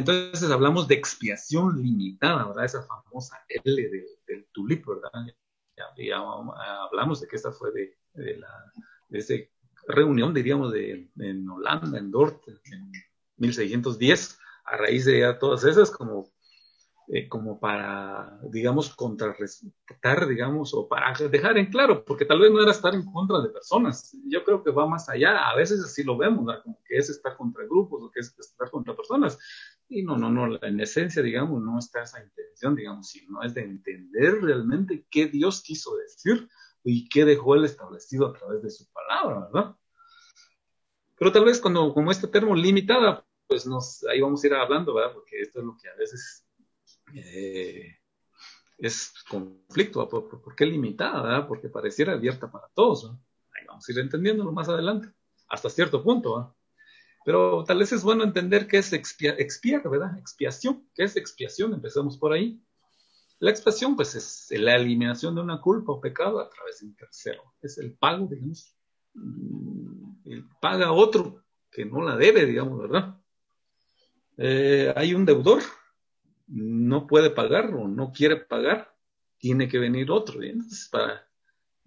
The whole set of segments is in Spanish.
entonces hablamos de expiación limitada, ¿verdad? Esa famosa L del, tulip, ¿verdad? Ya, hablamos de que esta fue de, la de esa reunión, diríamos, de, en Holanda, en Dort, en 1610, a raíz de ya todas esas, como eh, como para, digamos, contrarrestar, digamos, o para dejar en claro, porque tal vez no era estar en contra de personas. Yo creo que va más allá. A veces así lo vemos, como que es estar contra grupos o que es estar contra personas. Y no, no, no, en esencia, digamos, no está esa intención, digamos, sino es de entender realmente qué Dios quiso decir y qué dejó él establecido a través de su palabra, ¿verdad? Pero tal vez cuando, como este termo limitada, pues nos, ahí vamos a ir hablando, ¿verdad? Porque esto es lo que a veces eh, es conflicto, ¿por, qué limitada? Porque pareciera abierta para todos. Ahí vamos a ir entendiéndolo más adelante, hasta cierto punto. Pero tal vez es bueno entender qué es expiar, ¿verdad? Expiación. ¿Qué es expiación? Empecemos por ahí. La expiación, pues, es la eliminación de una culpa o pecado a través de un tercero. Es el pago, digamos. Mm, paga a otro que no la debe, digamos, ¿verdad? Eh, hay un deudor, no puede pagar o no quiere pagar, tiene que venir otro. Entonces, para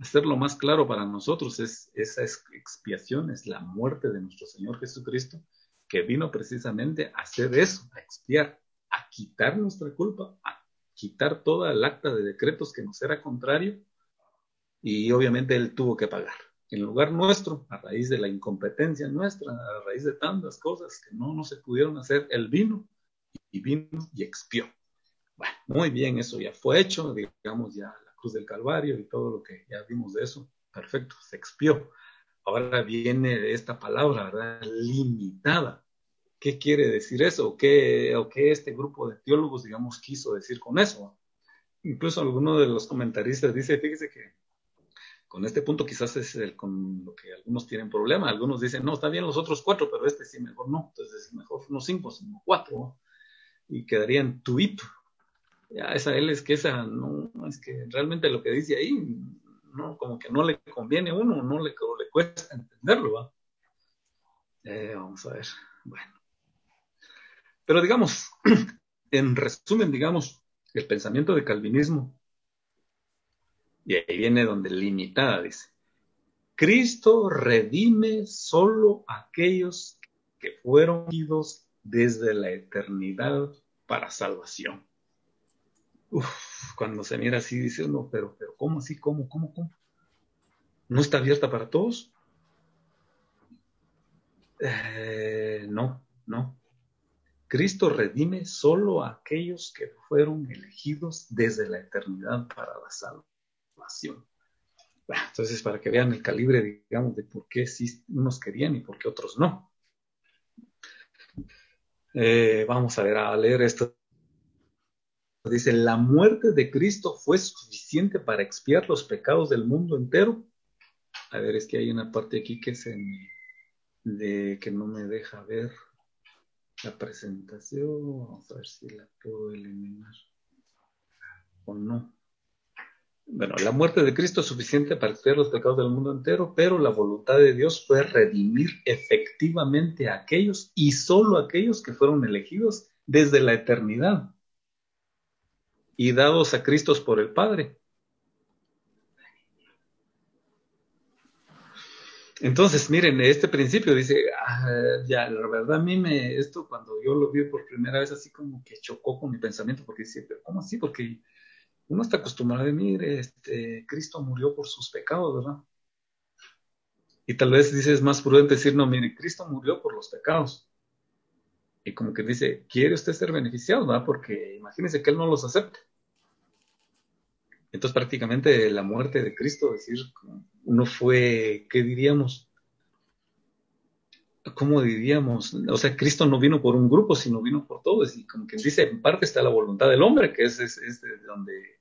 hacerlo más claro para nosotros, es, esa expiación es la muerte de nuestro Señor Jesucristo, que vino precisamente a hacer eso, a expiar, a quitar nuestra culpa, a quitar toda el acta de decretos que nos era contrario, y obviamente Él tuvo que pagar. En lugar nuestro, a raíz de la incompetencia nuestra, a raíz de tantas cosas que no, no se pudieron hacer, Él vino y vino y expió. Bueno, muy bien, eso ya fue hecho, digamos ya del Calvario y todo lo que ya vimos de eso, perfecto, se expió. Ahora viene esta palabra, ¿verdad? Limitada. ¿Qué quiere decir eso? ¿O qué, o qué este grupo de teólogos, digamos, quiso decir con eso? Incluso alguno de los comentaristas dice, fíjese que con este punto quizás es con lo que algunos tienen problema. Algunos dicen, no, está bien los otros cuatro, pero este sí mejor no. Entonces, mejor no cinco, sino cuatro y quedaría en tuip. Ya esa L es que esa no, es que realmente lo que dice ahí, no, como que no le conviene a uno, no le, le cuesta entenderlo, ¿va? Eh, vamos a ver, bueno. Pero digamos, en resumen, digamos, el pensamiento de calvinismo, y ahí viene donde limitada dice, Cristo redime solo aquellos que fueron idos desde la eternidad para salvación. Cuando se mira así, dice uno, pero, pero, ¿cómo así? ¿Cómo? ¿Cómo? ¿Cómo? ¿No está abierta para todos? Eh, no, no. Cristo redime solo a aquellos que fueron elegidos desde la eternidad para la salvación. entonces, para que vean el calibre, digamos, de por qué sí unos querían y por qué otros no. Eh, vamos a ver, a leer esto. Dice, la muerte de Cristo fue suficiente para expiar los pecados del mundo entero. A ver, es que hay una parte aquí que se de que no me deja ver la presentación. Vamos a ver si la puedo eliminar o no. Bueno, la muerte de Cristo es suficiente para expiar los pecados del mundo entero, pero la voluntad de Dios fue redimir efectivamente a aquellos y solo a aquellos que fueron elegidos desde la eternidad y dados a Cristo por el Padre. Entonces, miren, este principio dice, ah, ya, la verdad a mí me, esto cuando yo lo vi por primera vez así como que chocó con mi pensamiento, porque dice, pero ¿cómo así? Porque uno está acostumbrado a decir, este, Cristo murió por sus pecados, ¿verdad? Y tal vez dices más prudente decir, no, mire, Cristo murió por los pecados. Y como que dice, ¿quiere usted ser beneficiado, verdad? Porque imagínese que Él no los acepte. Entonces prácticamente la muerte de Cristo, es decir, uno fue, ¿qué diríamos? ¿Cómo diríamos? O sea, Cristo no vino por un grupo, sino vino por todos. Y como que dice, en parte está la voluntad del hombre, que es, es, donde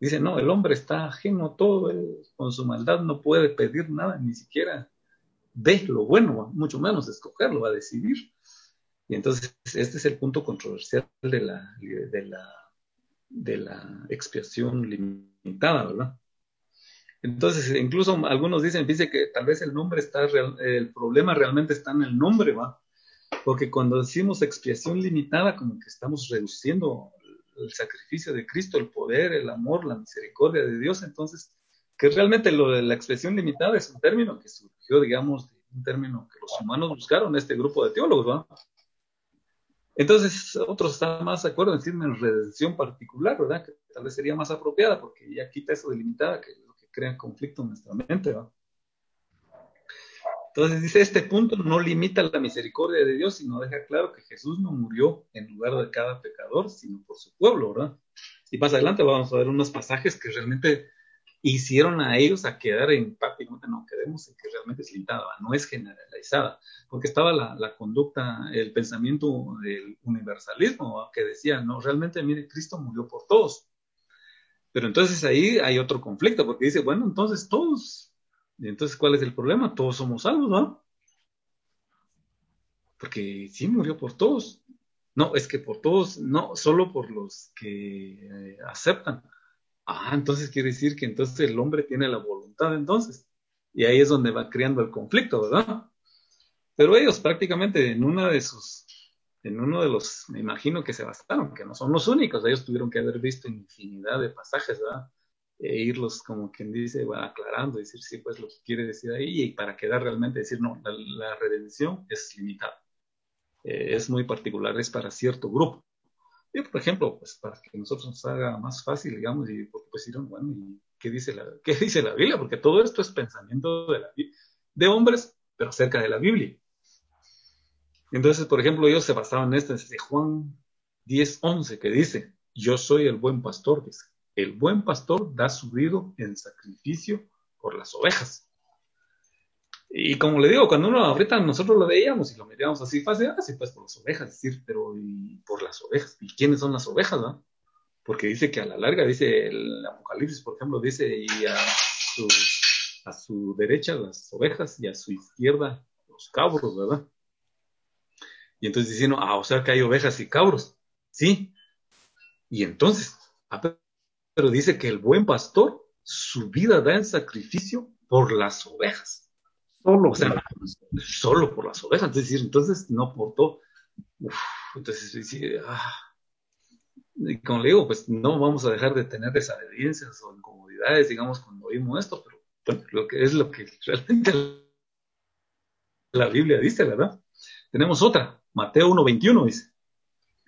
Dice, no, el hombre está ajeno a todo, él con su maldad no puede pedir nada, ni siquiera ve lo bueno, mucho menos escogerlo, a decidir. Y entonces este es el punto controversial de la, de la, de la expiación limitada, ¿verdad? Entonces, incluso algunos dicen, dice que tal vez el nombre está, el problema realmente está en el nombre, ¿va? Porque cuando decimos expiación limitada, como que estamos reduciendo el sacrificio de Cristo, el poder, el amor, la misericordia de Dios. Entonces, que realmente lo de la expresión limitada es un término que surgió, digamos, un término que los humanos buscaron, este grupo de teólogos, ¿no? Entonces, otros están más de acuerdo en decir en redención particular, ¿verdad? Que tal vez sería más apropiada porque ya quita eso de limitada, que lo que crea conflicto en nuestra mente, ¿verdad? Entonces dice, este punto no limita la misericordia de Dios, sino deja claro que Jesús no murió en lugar de cada pecador, sino por su pueblo, ¿verdad? Y más adelante vamos a ver unos pasajes que realmente hicieron a ellos a quedar en prácticamente no quedemos en que realmente es limitada, no es generalizada, porque estaba la, la, conducta, el pensamiento del universalismo que decía, no, realmente, mire, Cristo murió por todos. Pero entonces ahí hay otro conflicto, porque dice, bueno, entonces todos, entonces ¿cuál es el problema? Todos somos salvos, ¿no? Porque sí murió por todos. No, es que por todos, no, solo por los que eh, aceptan Ah, entonces quiere decir que entonces el hombre tiene la voluntad entonces. Y ahí es donde va creando el conflicto, ¿verdad? Pero ellos prácticamente en una de sus, en uno de los, me imagino que se bastaron, que no son los únicos, ellos tuvieron que haber visto infinidad de pasajes, ¿verdad? E irlos como quien dice, va aclarando, decir, sí, pues lo que quiere decir ahí, y para quedar realmente decir, no, la, redención es limitada. Eh, es muy particular, es para cierto grupo. Y, por ejemplo, pues para que nosotros nos haga más fácil, digamos, y pues dirán, bueno, ¿y qué dice la, qué dice la Biblia? Porque todo esto es pensamiento de, hombres, pero acerca de la Biblia. Entonces, por ejemplo, ellos se basaban en esto, de Juan 10, 11, que dice, yo soy el buen pastor, dice, el buen pastor da su vida en sacrificio por las ovejas. Y como le digo, cuando uno ahorita nosotros lo veíamos y lo mirábamos así fácil, así pues por las ovejas, decir, pero ¿y las ovejas? ¿Y quiénes son las ovejas, no? Porque dice que a la larga, dice el Apocalipsis, por ejemplo, dice, y a su, a su derecha las ovejas y a su izquierda los cabros, ¿verdad? Y entonces diciendo, ah, o sea que hay ovejas y cabros, ¿sí? Y entonces, pero dice que el buen pastor su vida da en sacrificio por las ovejas. Solo, o sea, solo por las ovejas, es decir, entonces no por todo. Entonces, sí, ah. y como le digo, pues no vamos a dejar de tener desavenencias o incomodidades, digamos, cuando oímos esto, pero lo que es lo que realmente la Biblia dice, ¿verdad? Tenemos otra, Mateo 1.21 dice,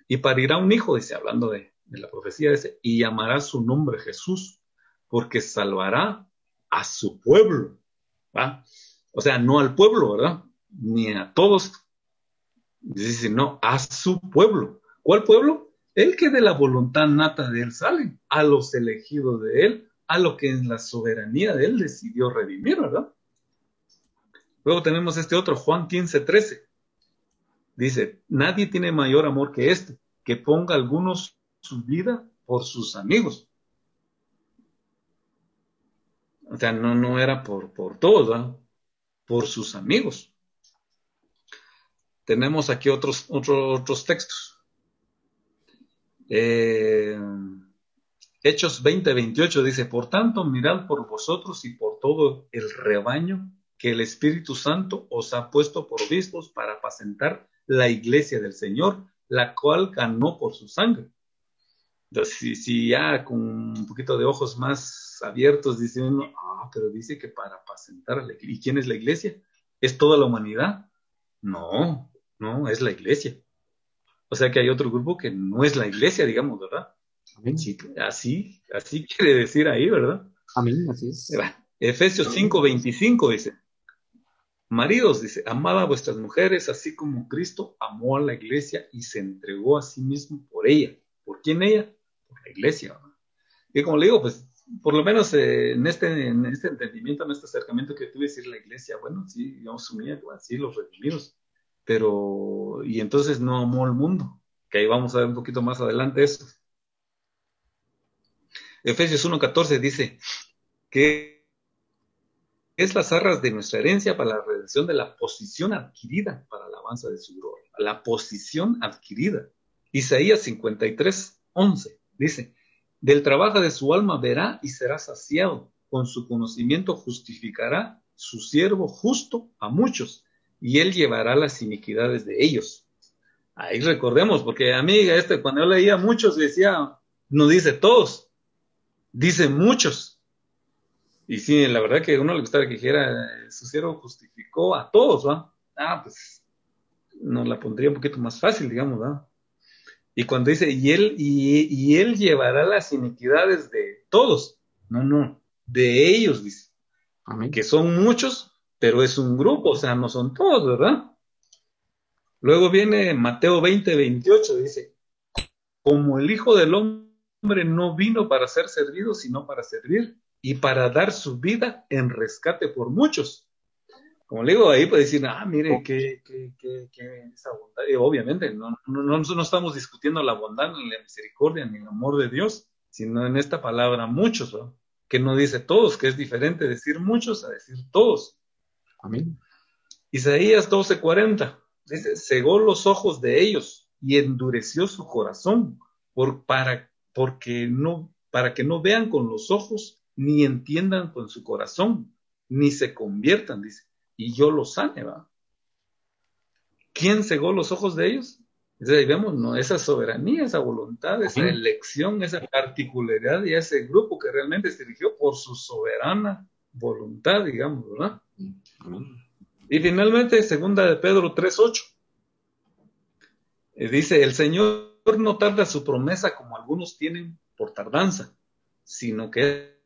y parirá un hijo, dice, hablando de, de la profecía, dice, y llamará su nombre Jesús, porque salvará a su pueblo. ¿va? O sea, no al pueblo, ¿verdad? Ni a todos. Dice, no, a su pueblo. ¿Cuál pueblo? El que de la voluntad nata de él sale, a los elegidos de él, a lo que en la soberanía de él decidió redimir, ¿verdad? Luego tenemos este otro, Juan 15, 13. Dice, nadie tiene mayor amor que este, que ponga algunos su vida por sus amigos. O sea, no, no era por, por todos, ¿verdad? por sus amigos. Tenemos aquí otros, otros, textos. Eh, Hechos 20, 28 dice, por tanto, mirad por vosotros y por todo el rebaño que el Espíritu Santo os ha puesto por obispos para apacentar la iglesia del Señor, la cual ganó por su sangre. Entonces, si, ya con un poquito de ojos más abiertos diciendo, ah, pero dice que para apacentar la iglesia. ¿Y quién es la iglesia? ¿Es toda la humanidad? No, no, es la iglesia. O sea que hay otro grupo que no es la iglesia, digamos, ¿verdad? así, así quiere decir ahí, ¿verdad? Amén, así es. Efesios 5, 25 dice, maridos, dice, amad a vuestras mujeres así como Cristo amó a la iglesia y se entregó a sí mismo por ella. ¿Por quién ella? Por la iglesia. ¿verdad? Y como le digo, pues por lo menos eh, en, este, en este entendimiento, en este acercamiento que tuve, decir la iglesia, bueno, sí, yo asumía, sí, los redimidos, pero, y entonces no amó al mundo, que ahí vamos a ver un poquito más adelante eso. Efesios 1.14 dice que es las arras de nuestra herencia para la redención de la posición adquirida para la alabanza de su gloria. La posición adquirida. Isaías 53.11 dice, del trabajo de su alma verá y será saciado. Con su conocimiento justificará su siervo justo a muchos, y él llevará las iniquidades de ellos. Ahí recordemos, porque a mí, este, cuando yo leía muchos, decía, no dice todos, dice muchos. Y sí, la verdad que a uno le gustaría que dijera, su siervo justificó a todos, ¿va? Ah, pues nos la pondría un poquito más fácil, digamos, ¿va? Y cuando dice, y él, y, él llevará las iniquidades de todos. No, no, de ellos, dice. Amén. Que son muchos, pero es un grupo, o sea, no son todos, ¿verdad? Luego viene Mateo 20, 28, dice, como el Hijo del Hombre no vino para ser servido, sino para servir y para dar su vida en rescate por muchos. Como le digo, ahí puede decir, ah, mire, esa bondad. Y obviamente, no, no, no, estamos discutiendo la bondad, ni la misericordia, ni el amor de Dios, sino en esta palabra muchos, que no dice todos, que es diferente decir muchos a decir todos. Amén. Isaías 12:40 dice, cegó los ojos de ellos y endureció su corazón por, para, porque no, para que no vean con los ojos, ni entiendan con su corazón, ni se conviertan, dice, y yo los sane, ¿va? ¿Quién cegó los ojos de ellos? ahí vemos, ¿no? Esa soberanía, esa voluntad, esa elección, esa particularidad y ese grupo que realmente se eligió por su soberana voluntad, digamos, ¿verdad? Y finalmente, segunda de Pedro 3.8. Eh, dice, el Señor no tarda su promesa como algunos tienen por tardanza, sino que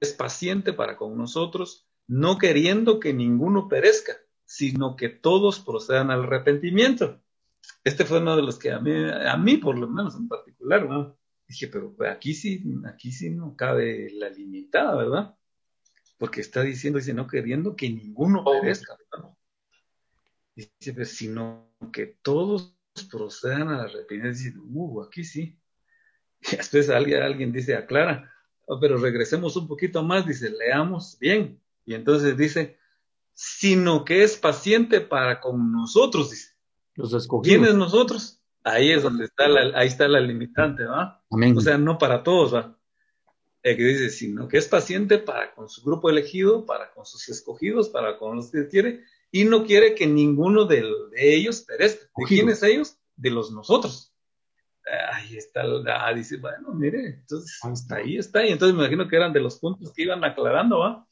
es paciente para con nosotros, no queriendo que ninguno perezca, sino que todos procedan al arrepentimiento. Este fue uno de los que a mí, a mí por lo menos en particular, dije, pero aquí sí, aquí sí no cabe la limitada, ¿verdad? Porque está diciendo, dice, no queriendo que ninguno perezca, Dice, sino que todos procedan a la arrepentimiento. Dice, uh, aquí sí. Y después alguien, alguien dice, aclara, oh, pero regresemos un poquito más, dice, leamos bien. Y entonces dice, sino que es paciente para con nosotros, dice. Los escogidos. ¿Quiénes nosotros? Ahí es donde está la, ahí está la limitante, ¿va? O sea, no para todos, ¿va? Que dice, sino que es paciente para con su grupo elegido, para con sus escogidos, para con los que quiere, y no quiere que ninguno de, ellos perezca. ¿De quiénes ellos? De los nosotros. Ahí está, ah, dice, bueno, mire, entonces hasta ahí está, y entonces me imagino que eran de los puntos que iban aclarando, ¿va?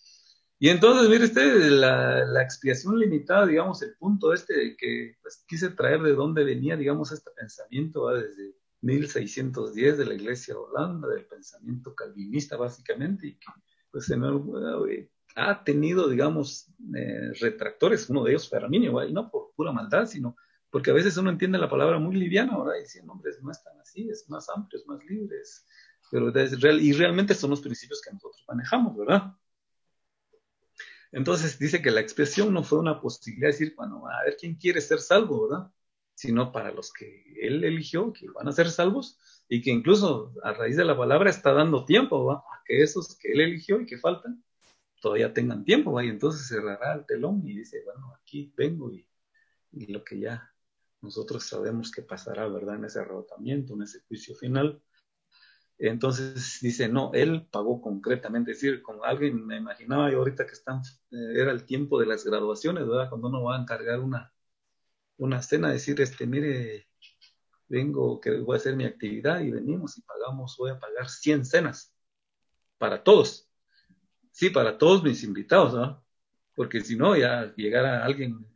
Y entonces, mire usted, la, expiación limitada, digamos, el punto este que pues, quise traer de dónde venía, digamos, este pensamiento, ¿va? Desde 1610 de la Iglesia de Holanda, del pensamiento calvinista básicamente, y que pues eh, ha tenido, digamos, eh, retractores, uno de ellos fue Arminio, y no por pura maldad, sino porque a veces uno entiende la palabra muy liviana, ahora y dicen, hombre, no es tan así, es más amplio, es más libre, pero y realmente son los principios que nosotros manejamos, ¿verdad? Entonces dice que la expresión no fue una posibilidad de decir, bueno, a ver quién quiere ser salvo, ¿verdad? Sino para los que Él eligió, que van a ser salvos, y que incluso a raíz de la palabra está dando tiempo a que esos que Él eligió y que faltan todavía tengan tiempo, y entonces cerrará el telón y dice, bueno, aquí vengo y, lo que ya nosotros sabemos que pasará, ¿verdad? En ese arrebatamiento, en ese juicio final. Entonces dice, no, él pagó concretamente, es decir, con alguien, me imaginaba yo ahorita que están, eh, era el tiempo de las graduaciones, ¿verdad? Cuando uno va a encargar una, una cena, decir, este, mire, vengo, que voy a hacer mi actividad y venimos y pagamos, voy a pagar 100 cenas para todos. Sí, para todos mis invitados, ¿no? Porque si no, ya llegara alguien,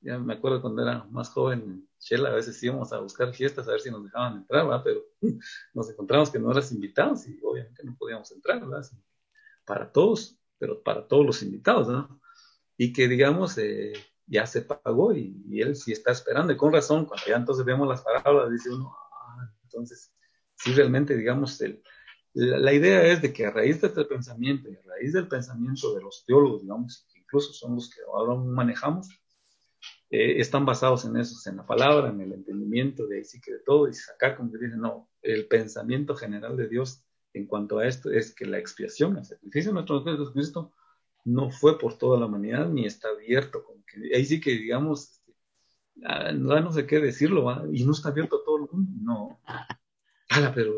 ya me acuerdo cuando era más joven, Shell, a veces íbamos a buscar fiestas a ver si nos dejaban entrar, ¿verdad? Pero nos encontramos que no eras invitados y obviamente no podíamos entrar. Para todos, pero para todos los invitados, ¿no? Y que digamos, eh, ya se pagó y, él sí está esperando. Y con razón, cuando ya entonces vemos las palabras, dice uno, ah, entonces, sí realmente, digamos, el, la, idea es de que a raíz de este pensamiento y a raíz del pensamiento de los teólogos, digamos, que incluso son los que ahora manejamos, eh, están basados en eso, en la palabra, en el entendimiento de sí que de todo, y sacar como que dicen, no, el pensamiento general de Dios en cuanto a esto es que la expiación, el sacrificio de nuestro Cristo, no fue por toda la humanidad ni está abierto. Como que, ahí sí que digamos, ah, no, sé qué decirlo, y no está abierto a todo el mundo, no. pero,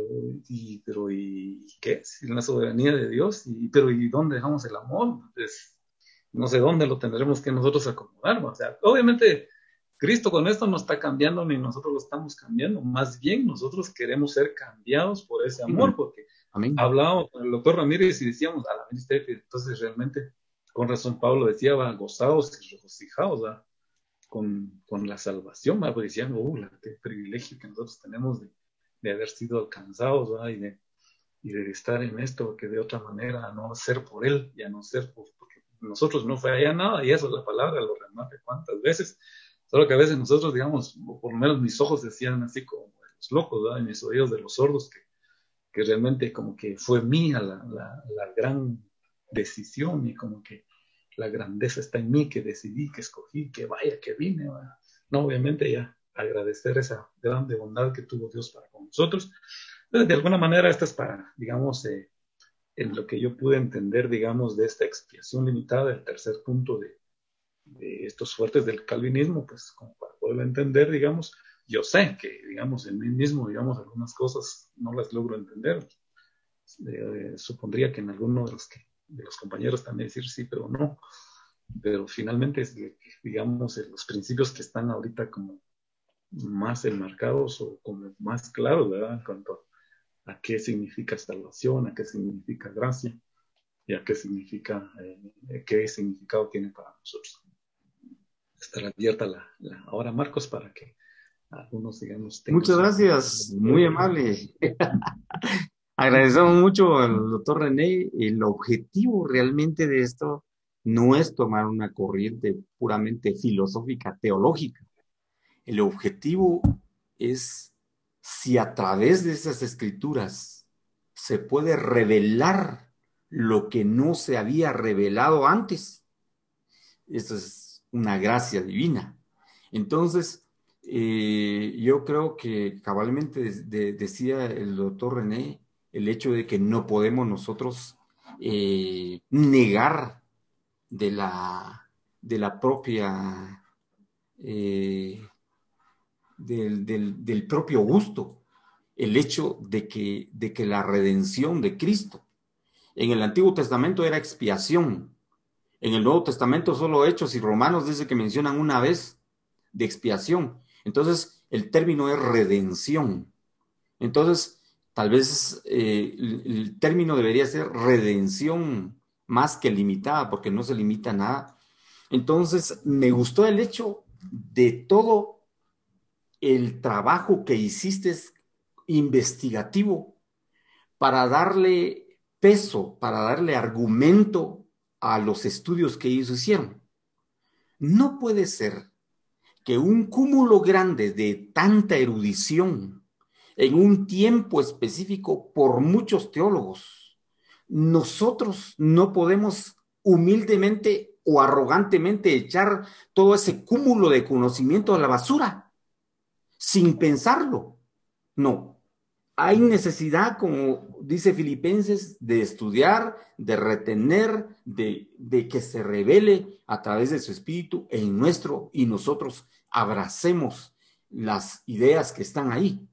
y, pero, ¿y qué? En la soberanía de Dios, y, pero ¿y dónde dejamos el amor? Pues, no sé dónde lo tendremos que nosotros acomodar, o sea, obviamente Cristo con esto no está cambiando ni nosotros lo estamos cambiando, más bien nosotros queremos ser cambiados por ese amor, porque hablábamos con el doctor Ramírez y decíamos, a la entonces realmente, con razón Pablo decía, va, gozados y regocijados con, con, la salvación, va, pues decían, oh, qué privilegio que nosotros tenemos de, de haber sido alcanzados y de y de estar en esto, que de otra manera a no ser por Él y a no ser por, porque nosotros no fue allá nada, y eso es la palabra, lo remate cuántas veces, solo que a veces nosotros, digamos, por lo menos mis ojos decían así como los locos, ¿verdad? y mis oídos de los sordos, que, que realmente como que fue mía la, la, gran decisión y como que la grandeza está en mí, que decidí, que escogí, que vaya, que vine. No, obviamente ya agradecer esa grande bondad que tuvo Dios para con nosotros de alguna manera, esto es para, digamos, eh, en lo que yo pude entender, digamos, de esta expiación limitada, el tercer punto de, estos fuertes del calvinismo, pues como para poderlo entender, digamos, yo sé que, digamos, en mí mismo, digamos, algunas cosas no las logro entender. Eh, supondría que en alguno de los, que, de los compañeros también decir sí, pero no. Pero finalmente, digamos, los principios que están ahorita como más enmarcados o como más claros, ¿verdad? En cuanto a qué significa salvación, a qué significa gracia y a qué significa, eh, qué significado tiene para nosotros. Estará abierta la, la ahora, Marcos, para que algunos, digamos, Muchas gracias, muy amable. Agradecemos mucho al doctor René. El objetivo realmente de esto no es tomar una corriente puramente filosófica, teológica. El objetivo es si a través de esas escrituras se puede revelar lo que no se había revelado antes, eso es una gracia divina. Entonces, eh, yo creo que cabalmente decía el doctor René el hecho de que no podemos nosotros eh, negar de la, de la propia eh, del, propio gusto, el hecho de que, de que la redención de Cristo en el Antiguo Testamento era expiación. En el Nuevo Testamento solo Hechos y Romanos dice que mencionan una vez de expiación. Entonces, el término es redención. Entonces, tal vez eh, el, término debería ser redención más que limitada, porque no se limita a nada. Entonces, me gustó el hecho de todo el trabajo que hiciste investigativo para darle peso, para darle argumento a los estudios que ellos hicieron. No puede ser que un cúmulo grande de tanta erudición en un tiempo específico por muchos teólogos, nosotros no podemos humildemente o arrogantemente echar todo ese cúmulo de conocimiento a la basura sin pensarlo. No. Hay necesidad, como dice Filipenses, de estudiar, de retener, de, que se revele a través de su espíritu en nuestro y nosotros abracemos las ideas que están ahí.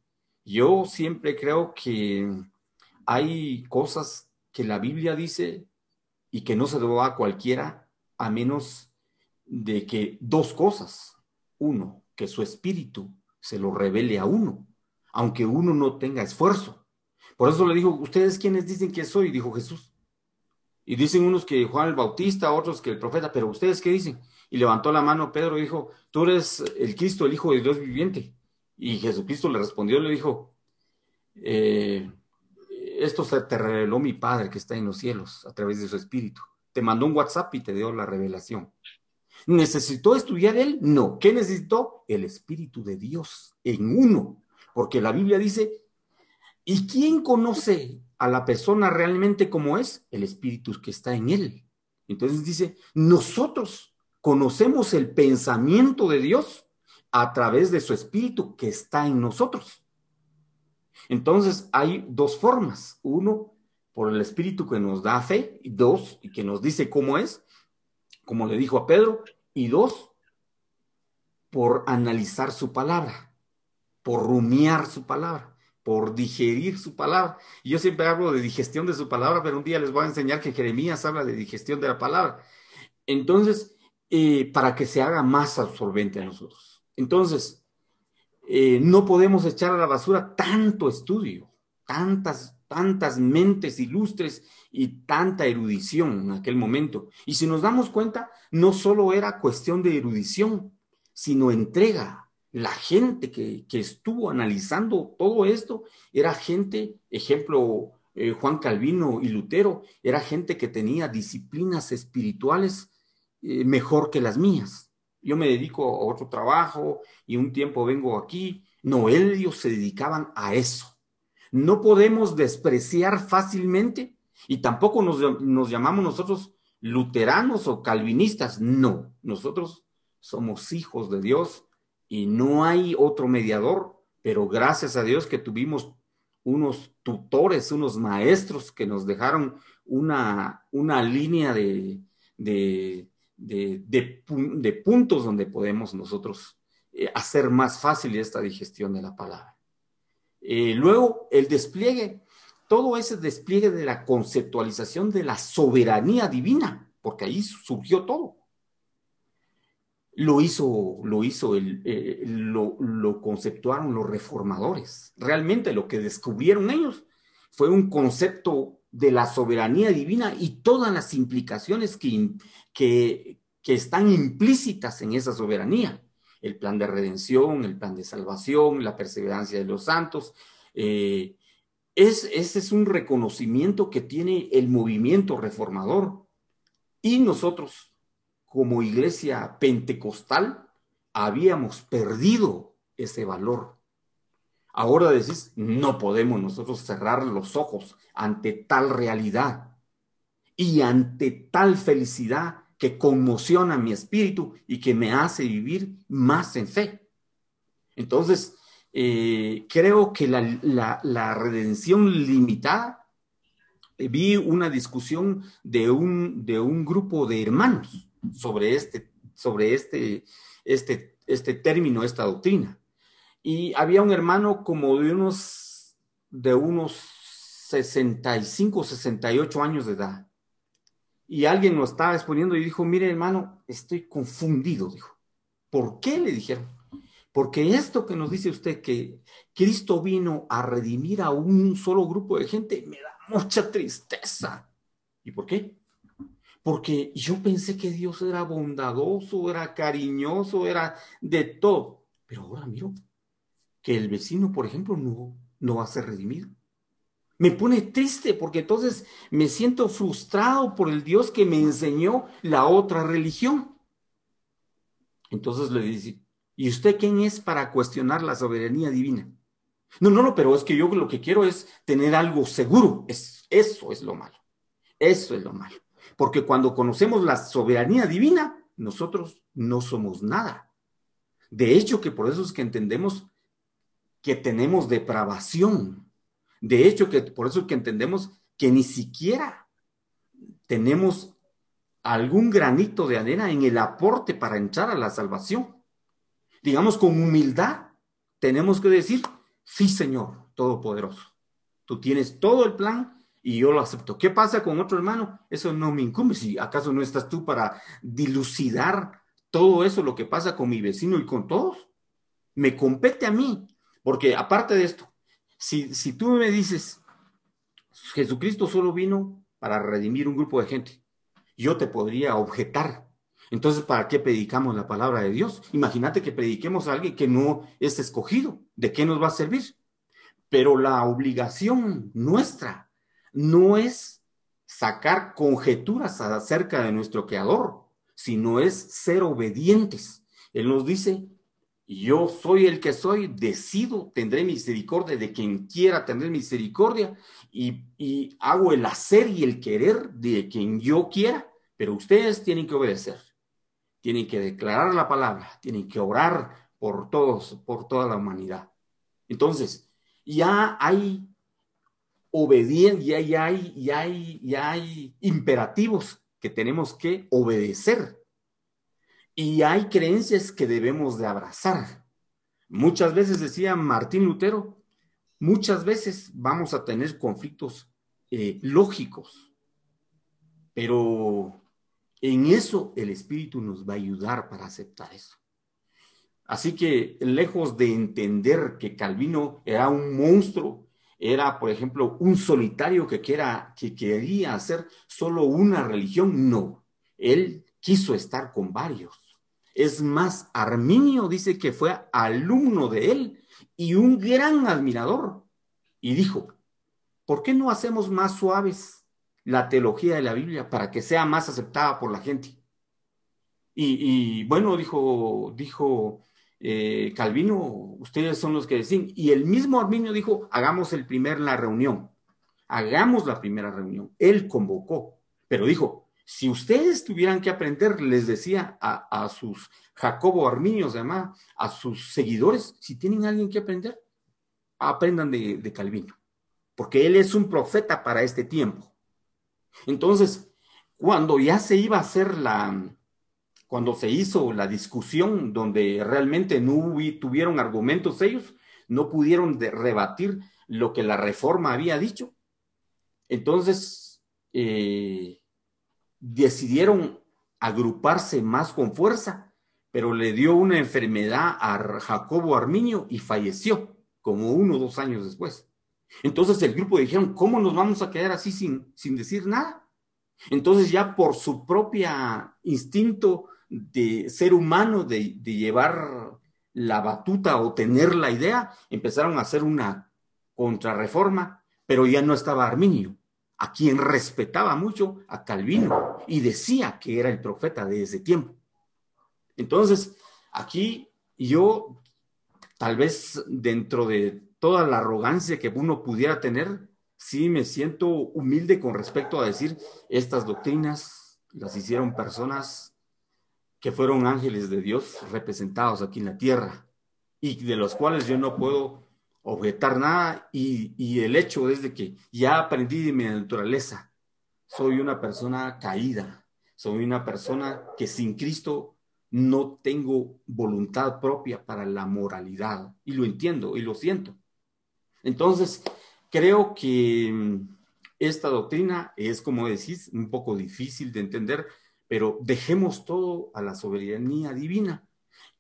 Yo siempre creo que hay cosas que la Biblia dice y que no se lo a cualquiera a menos de que dos cosas. Uno, que su espíritu se lo revele a uno, aunque uno no tenga esfuerzo. Por eso le dijo, ¿ustedes quiénes dicen que soy? Dijo Jesús. Y dicen unos que Juan el Bautista, otros que el profeta, pero ¿ustedes qué dicen? Y levantó la mano Pedro y dijo, tú eres el Cristo, el Hijo de Dios viviente. Y Jesucristo le respondió, le dijo, eh, esto se te reveló mi Padre que está en los cielos a través de su Espíritu. Te mandó un WhatsApp y te dio la revelación. ¿Necesitó estudiar él? No. ¿Qué necesitó? El Espíritu de Dios en uno. Porque la Biblia dice, ¿y quién conoce a la persona realmente como es? El Espíritu que está en él. Entonces dice, nosotros conocemos el pensamiento de Dios a través de su Espíritu que está en nosotros. Entonces hay dos formas. Uno, por el Espíritu que nos da fe, y dos, y que nos dice cómo es, como le dijo a Pedro, y dos, por analizar su palabra, por rumiar su palabra, por digerir su palabra. Yo siempre hablo de digestión de su palabra, pero un día les voy a enseñar que Jeremías habla de digestión de la palabra. Entonces, eh, para que se haga más absorbente a nosotros. Entonces, eh, no podemos echar a la basura tanto estudio, tantas, tantas mentes ilustres y tanta erudición en aquel momento. Y si nos damos cuenta, no solo era cuestión de erudición, sino entrega. La gente que, estuvo analizando todo esto era gente, ejemplo, eh, Juan Calvino y Lutero, era gente que tenía disciplinas espirituales eh, mejor que las mías. Yo me dedico a otro trabajo y un tiempo vengo aquí. No, ellos se dedicaban a eso. No podemos despreciar fácilmente y tampoco nos, nos llamamos nosotros luteranos o calvinistas. No, nosotros somos hijos de Dios y no hay otro mediador, pero gracias a Dios que tuvimos unos tutores, unos maestros que nos dejaron una, una línea de, de, de, puntos donde podemos nosotros eh, hacer más fácil esta digestión de la palabra. Eh, luego, el despliegue, todo ese despliegue de la conceptualización de la soberanía divina, porque ahí surgió todo lo hizo, lo hizo, el, eh, lo, conceptuaron los reformadores. Realmente lo que descubrieron ellos fue un concepto de la soberanía divina y todas las implicaciones que, que, que están implícitas en esa soberanía. El plan de redención, el plan de salvación, la perseverancia de los santos. Eh, es, ese es un reconocimiento que tiene el movimiento reformador. Y nosotros, como iglesia pentecostal habíamos perdido ese valor. Ahora decís, no podemos nosotros cerrar los ojos ante tal realidad y ante tal felicidad que conmociona mi espíritu y que me hace vivir más en fe. Entonces, eh, creo que la, la redención limitada, eh, vi una discusión de un, de un grupo de hermanos sobre este, sobre este, este, este término, esta doctrina. Y había un hermano como de unos, de unos 65, 68 años de edad. Y alguien lo estaba exponiendo y dijo, mire hermano, estoy confundido, dijo. ¿Por qué? Le dijeron. Porque esto que nos dice usted que Cristo vino a redimir a un solo grupo de gente me da mucha tristeza. ¿Y por qué? porque yo pensé que Dios era bondadoso, era cariñoso, era de todo. Pero ahora miro que el vecino, por ejemplo, no, no va a ser redimido. Me pone triste porque entonces me siento frustrado por el Dios que me enseñó la otra religión. Entonces le dice, ¿y usted quién es para cuestionar la soberanía divina? No, no, no, pero es que yo lo que quiero es tener algo seguro. Es, eso es lo malo. Eso es lo malo. Porque cuando conocemos la soberanía divina, nosotros no somos nada. De hecho, que por eso es que entendemos que tenemos depravación. De hecho, que por eso es que entendemos que ni siquiera tenemos algún granito de arena en el aporte para entrar a la salvación. Digamos, con humildad tenemos que decir, sí, Señor Todopoderoso, tú tienes todo el plan y yo lo acepto. ¿Qué pasa con otro hermano? Eso no me incumbe. Si acaso no estás tú para dilucidar todo eso, lo que pasa con mi vecino y con todos, me compete a mí. Porque aparte de esto, si, si tú me dices, Jesucristo solo vino para redimir un grupo de gente, yo te podría objetar. Entonces, ¿para qué predicamos la palabra de Dios? Imagínate que prediquemos a alguien que no es escogido. ¿De qué nos va a servir? Pero la obligación nuestra no es sacar conjeturas acerca de nuestro Creador, sino es ser obedientes. Él nos dice, yo soy el que soy, decido, tendré misericordia de quien quiera tener misericordia y, hago el hacer y el querer de quien yo quiera, pero ustedes tienen que obedecer, tienen que declarar la palabra, tienen que orar por todos, por toda la humanidad. Entonces, ya hay obediencia, y hay, hay, y hay imperativos que tenemos que obedecer. Y hay creencias que debemos de abrazar. Muchas veces decía Martín Lutero, muchas veces vamos a tener conflictos eh, lógicos, pero en eso el Espíritu nos va a ayudar para aceptar eso. Así que lejos de entender que Calvino era un monstruo, era, por ejemplo, un solitario que, que quería hacer solo una religión, no. Él quiso estar con varios. Es más, Arminio dice que fue alumno de él y un gran admirador. Y dijo, ¿por qué no hacemos más suaves la teología de la Biblia para que sea más aceptada por la gente? Y, bueno, dijo, dijo eh, Calvino, ustedes son los que deciden. Y el mismo Arminio dijo, hagamos el primer la reunión. Hagamos la primera reunión. Él convocó, pero dijo, si ustedes tuvieran que aprender, les decía a, sus Jacobo Arminio, además, a sus seguidores, si tienen alguien que aprender, aprendan de, de Calvino, porque él es un profeta para este tiempo. Entonces, cuando ya se iba a hacer la, cuando se hizo la discusión donde realmente no tuvieron argumentos ellos, no pudieron rebatir lo que la reforma había dicho. Entonces, eh, decidieron agruparse más con fuerza, pero le dio una enfermedad a Jacobo Arminio y falleció como uno o dos años después. Entonces el grupo dijeron, ¿cómo nos vamos a quedar así sin, sin decir nada? Entonces ya por su propia instinto de ser humano, de, llevar la batuta o tener la idea, empezaron a hacer una contrarreforma, pero ya no estaba Arminio, a quien respetaba mucho a Calvino y decía que era el profeta de ese tiempo. Entonces, aquí yo, tal vez dentro de toda la arrogancia que uno pudiera tener, sí me siento humilde con respecto a decir, estas doctrinas las hicieron personas que fueron ángeles de Dios representados aquí en la tierra y de los cuales yo no puedo objetar nada y, el hecho es que ya aprendí de mi naturaleza, soy una persona caída, soy una persona que sin Cristo no tengo voluntad propia para la moralidad y lo entiendo y lo siento. Entonces, creo que mm, esta doctrina es, como decís, un poco difícil de entender, pero dejemos todo a la soberanía divina.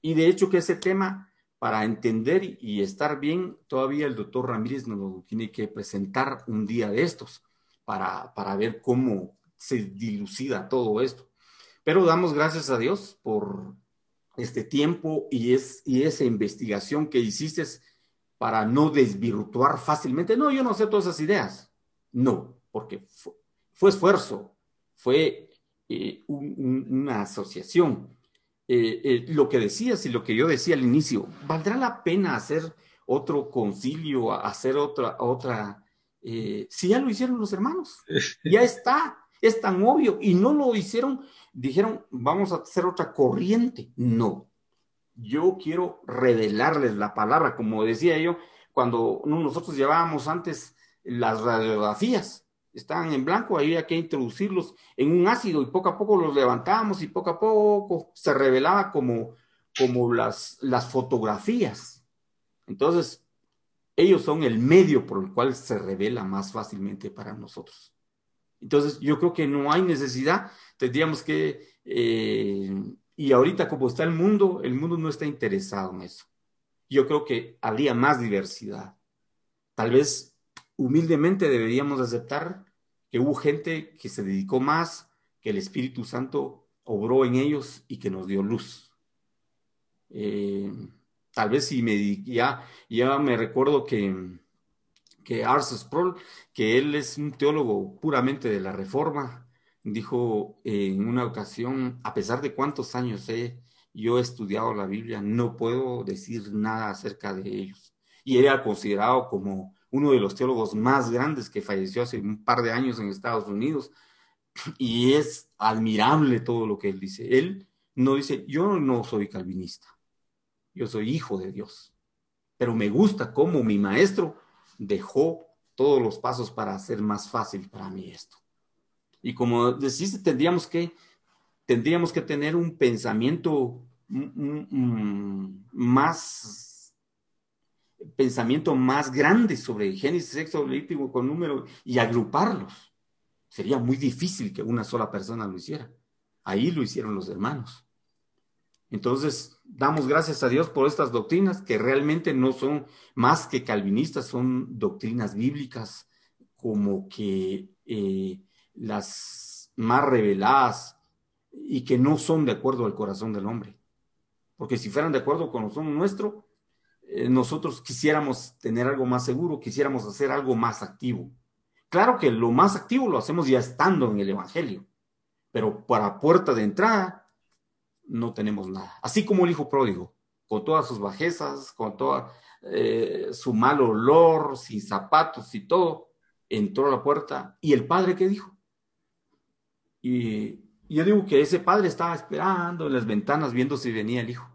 Y de hecho que ese tema, para entender y estar bien, todavía el doctor Ramírez nos lo tiene que presentar un día de estos para, para ver cómo se dilucida todo esto. Pero damos gracias a Dios por este tiempo y, es, y esa investigación que hiciste para no desvirtuar fácilmente. No, yo no sé todas esas ideas. No, porque fue, fue esfuerzo, fue eh, una asociación. Eh, eh, lo que decías y lo que yo decía al inicio, ¿valdrá la pena hacer otro concilio, hacer otra, otra, si ya lo hicieron los hermanos? Ya está, es tan obvio y no lo hicieron, dijeron, vamos a hacer otra corriente. No, yo quiero revelarles la palabra, como decía yo, cuando nosotros llevábamos antes las radiografías, estaban en blanco, había que introducirlos en un ácido y poco a poco los levantábamos y poco a poco se revelaba como, como las, las fotografías. Entonces, ellos son el medio por el cual se revela más fácilmente para nosotros. Entonces, yo creo que no hay necesidad, tendríamos que, eh, y ahorita como está el mundo, el mundo no está interesado en eso. Yo creo que habría más diversidad. Tal vez humildemente deberíamos aceptar que hubo gente que se dedicó más, que el Espíritu Santo obró en ellos y que nos dio luz. Eh, tal vez si me ya, ya me recuerdo que, que Sproul, que él es un teólogo puramente de la Reforma, dijo en una ocasión, a pesar de cuántos años he yo he estudiado la Biblia, no puedo decir nada acerca de ellos. Y era considerado como uno de los teólogos más grandes que falleció hace un par de años en Estados Unidos. Y es admirable todo lo que él dice. Él no dice, yo no soy calvinista, yo soy hijo de Dios, pero me gusta cómo mi maestro dejó todos los pasos para hacer más fácil para mí esto. Y como decís, tendríamos que, tendríamos que tener un pensamiento más pensamiento más grande sobre Génesis, sexo, Levítico con número y agruparlos. Sería muy difícil que una sola persona lo hiciera. Ahí lo hicieron los hermanos. Entonces, damos gracias a Dios por estas doctrinas que realmente no son más que calvinistas, son doctrinas bíblicas como que eh, las más reveladas y que no son de acuerdo al corazón del hombre. Porque si fueran de acuerdo con el corazón nuestro, eh, nosotros quisiéramos tener algo más seguro, quisiéramos hacer algo más activo. Claro que lo más activo lo hacemos ya estando en el Evangelio, pero para puerta de entrada no tenemos nada. Así como el hijo pródigo, con todas sus bajezas, con toda eh, su mal olor, sin zapatos y todo, entró a la puerta. ¿Y el padre qué dijo? Y yo digo que ese padre estaba esperando en las ventanas viendo si venía el hijo.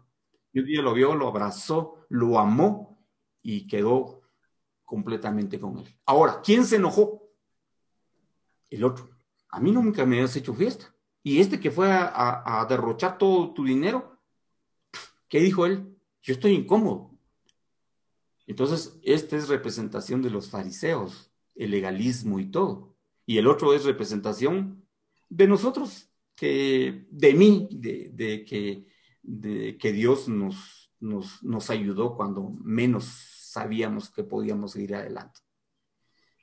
Y un día lo vio, lo abrazó, lo amó y quedó completamente con él. Ahora, ¿quién se enojó? El otro. A mí nunca me has hecho fiesta. Y este que fue a, derrochar todo tu dinero, ¿qué dijo él? Yo estoy incómodo. Entonces, esta es representación de los fariseos, el legalismo y todo. Y el otro es representación de nosotros, que de mí, de, que, de que Dios nos, nos, nos ayudó cuando menos sabíamos que podíamos ir adelante.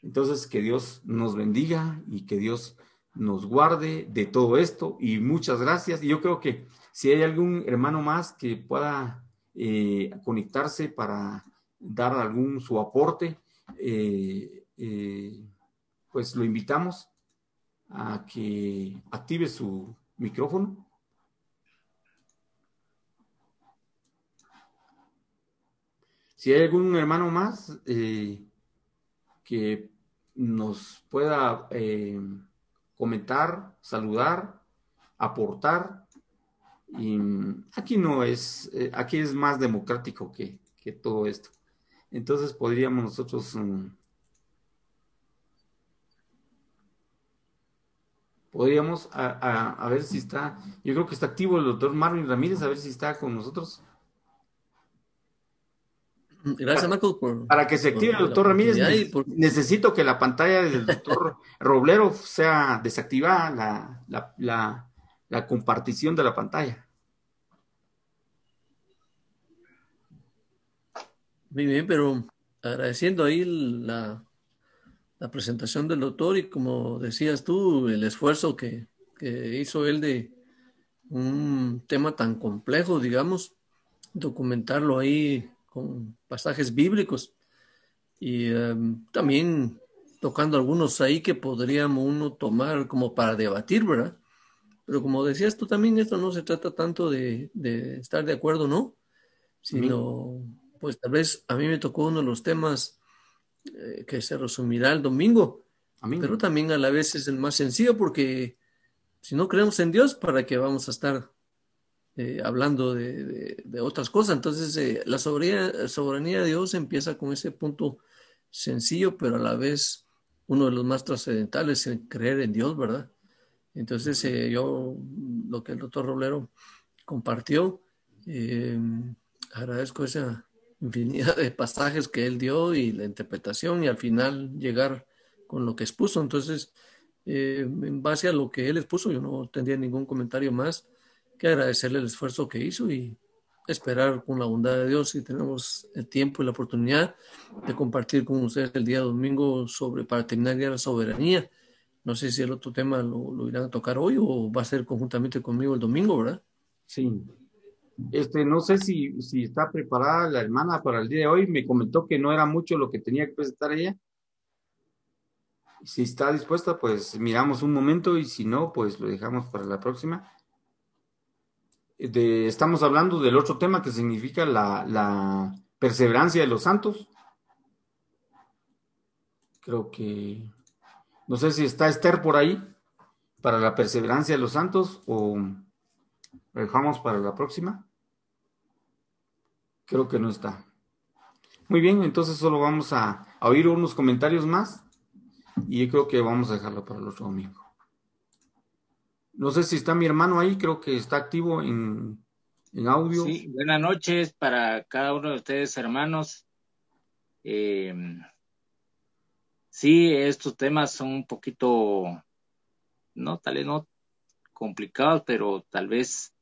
Entonces, que Dios nos bendiga y que Dios nos guarde de todo esto y muchas gracias. Y yo creo que si hay algún hermano más que pueda eh, conectarse para dar algún su aporte, eh, eh, pues lo invitamos a que active su micrófono. Si hay algún hermano más que nos pueda comentar, saludar, aportar. Y aquí no es, eh, aquí es más democrático que, todo esto. Entonces podríamos nosotros mm, podríamos a, ver si está, yo creo que está activo el doctor Marvin Ramírez, a ver si está con nosotros. Gracias, Marco. Por, para que se active el doctor Ramírez, necesito que la pantalla del doctor Roblero sea desactivada, la, compartición de la pantalla. Muy bien, pero agradeciendo ahí la, la presentación del doctor y como decías tú, el esfuerzo que, que hizo él de un tema tan complejo, digamos, documentarlo ahí con pasajes bíblicos y em, también tocando algunos ahí que podríamos uno tomar como para debatir, ¿verdad? Pero como decías tú también, esto no se trata tanto de, estar de acuerdo, ¿no? Sino, pues tal vez a mí me tocó uno de los temas eh, que se resumirá el domingo, pero también a la vez es el más sencillo porque si no creemos en Dios, ¿para qué vamos a estar eh, hablando de, otras cosas. Entonces, eh, la soberanía, soberanía, de Dios empieza con ese punto sencillo, pero a la vez uno de los más trascendentales en creer en Dios, ¿verdad? Entonces, eh, yo, lo que el doctor Roblero compartió, agradezco esa infinidad de pasajes que él dio y la interpretación y al final llegar con lo que expuso. Entonces, en base a lo que él expuso, yo no tendría ningún comentario más que agradecerle el esfuerzo que hizo y esperar con la bondad de Dios si tenemos el tiempo y la oportunidad de compartir con ustedes el día domingo sobre para terminar ya la soberanía. No sé si el otro tema lo, irán a tocar hoy o va a ser conjuntamente conmigo el domingo, ¿verdad? Sí. Este, no sé si, si está preparada la hermana para el día de hoy. Me comentó que no era mucho lo que tenía que presentar ella. Si está dispuesta, pues miramos un momento y si no, pues lo dejamos para la próxima estamos hablando del otro tema que significa la, perseverancia de los santos. Creo que, no sé si está Esther por ahí para la perseverancia de los santos o lo dejamos para la próxima. Creo que no está. Muy bien, entonces solo vamos a, a oír unos comentarios más y yo creo que vamos a dejarlo para el otro domingo. No sé si está mi hermano ahí, creo que está activo en, audio. Sí, buenas noches para cada uno de ustedes, hermanos. Eh, sí, estos temas son un poquito, no, tal vez no complicados, pero tal vez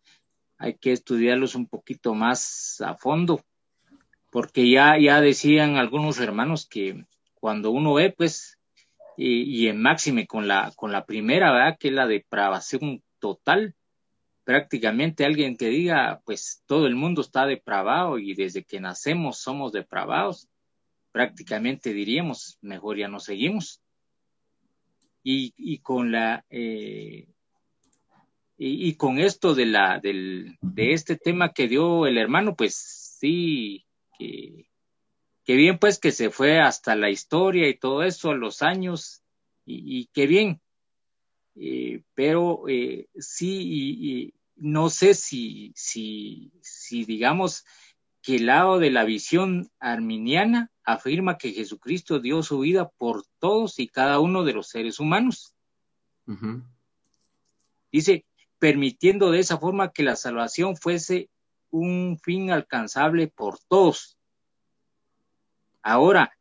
hay que estudiarlos un poquito más a fondo, porque ya, ya decían algunos hermanos que cuando uno ve, pues, y, en máxime con la, con la primera, ¿verdad? Que es la depravación total, prácticamente alguien que diga, pues todo el mundo está depravado y desde que nacemos somos depravados, prácticamente diríamos, mejor ya no seguimos. Y, y con la eh, y, y, con esto de la del, de este tema que dio el hermano, pues sí, que, que bien pues que se fue hasta la historia y todo eso, los años, y, y qué bien, eh, pero eh, sí, y, no sé si, si, si digamos que el lado de la visión arminiana afirma que Jesucristo dio su vida por todos y cada uno de los seres humanos. Uh -huh. Dice, permitiendo de esa forma que la salvación fuese un fin alcanzable por todos. Ahora,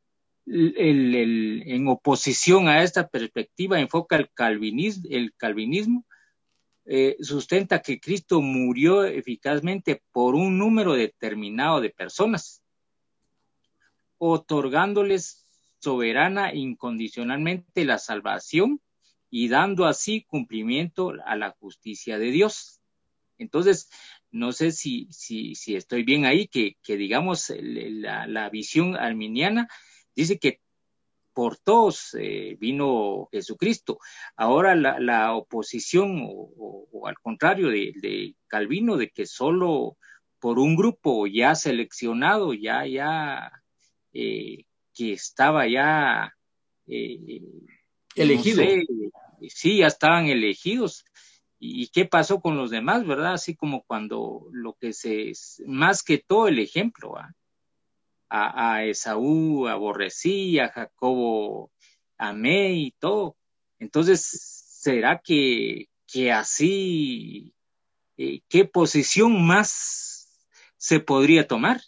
el, en oposición a esta perspectiva enfoca el calvinismo, el calvinismo eh, sustenta que Cristo murió eficazmente por un número determinado de personas, otorgándoles soberana incondicionalmente la salvación y dando así cumplimiento a la justicia de Dios. Entonces, no sé si, si, si estoy bien ahí, que, que digamos la, la visión arminiana dice que por todos eh, vino Jesucristo. Ahora la, la oposición, o, o, o, al contrario de, de, Calvino, de que solo por un grupo ya seleccionado, ya, ya, eh, que estaba ya eh, elegido. No sé, sí, ya estaban elegidos. ¿Y qué pasó con los demás, verdad? Así como cuando lo que se, más que todo el ejemplo, ¿ah? a, a Esaú aborrecí, a Jacobo amé y todo. Entonces, ¿será que, que así, eh, qué posición más se podría tomar?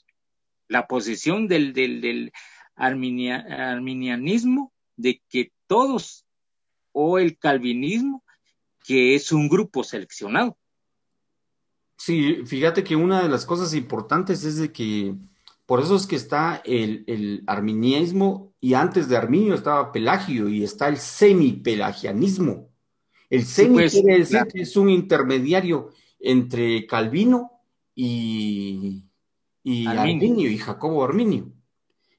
La posición del, del, del arminia, arminianismo, de que todos, o el calvinismo, que es un grupo seleccionado. Sí, fíjate que una de las cosas importantes es de que por eso es que está el, el, arminianismo y antes de Arminio estaba Pelagio y está el semipelagianismo. El semi sí, pues, quiere decir claro. que es un intermediario entre Calvino y, y Arminio. Arminio y Jacobo Arminio,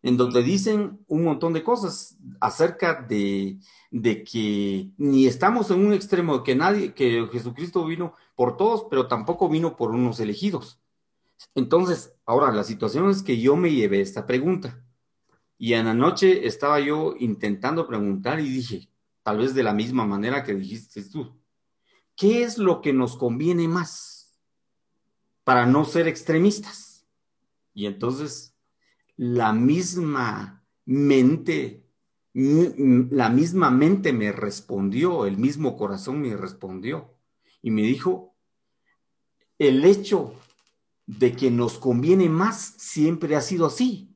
en donde dicen un montón de cosas acerca de, de que ni estamos en un extremo de que nadie, que Jesucristo vino por todos, pero tampoco vino por unos elegidos entonces, ahora la situación es que yo me llevé esta pregunta y en la noche estaba yo intentando preguntar y dije, tal vez de la misma manera que dijiste tú, ¿qué es lo que nos conviene más para no ser extremistas? Y entonces la misma mente, la misma mente me respondió, el mismo corazón me respondió y me dijo, el hecho de que nos conviene más siempre ha sido así.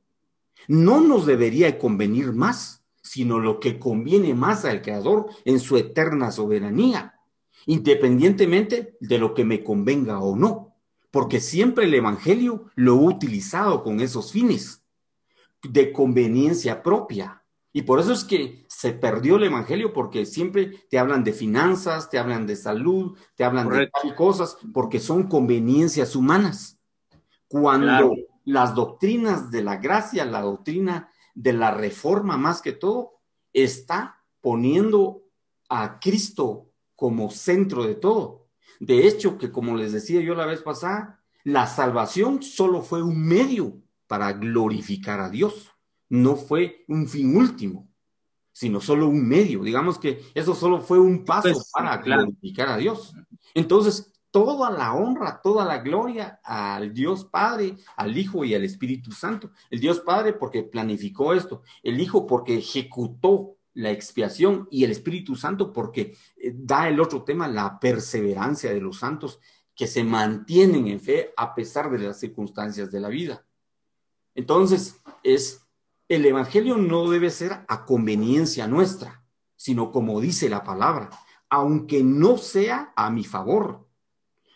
No nos debería convenir más, sino lo que conviene más al Creador en su eterna soberanía, independientemente de lo que me convenga o no, porque siempre el Evangelio lo he utilizado con esos fines de conveniencia propia. Y por eso es que se perdió el Evangelio, porque siempre te hablan de finanzas, te hablan de salud, te hablan Correcto. de cosas, porque son conveniencias humanas cuando claro. las doctrinas de la gracia, la doctrina de la reforma más que todo, está poniendo a Cristo como centro de todo. De hecho, que como les decía yo la vez pasada, la salvación solo fue un medio para glorificar a Dios, no fue un fin último, sino solo un medio. Digamos que eso solo fue un paso pues, para claro. glorificar a Dios. Entonces, toda la honra, toda la gloria al Dios Padre, al Hijo y al Espíritu Santo. El Dios Padre porque planificó esto, el Hijo porque ejecutó la expiación y el Espíritu Santo porque eh, da el otro tema, la perseverancia de los santos que se mantienen en fe a pesar de las circunstancias de la vida. Entonces, es el evangelio no debe ser a conveniencia nuestra, sino como dice la palabra, aunque no sea a mi favor,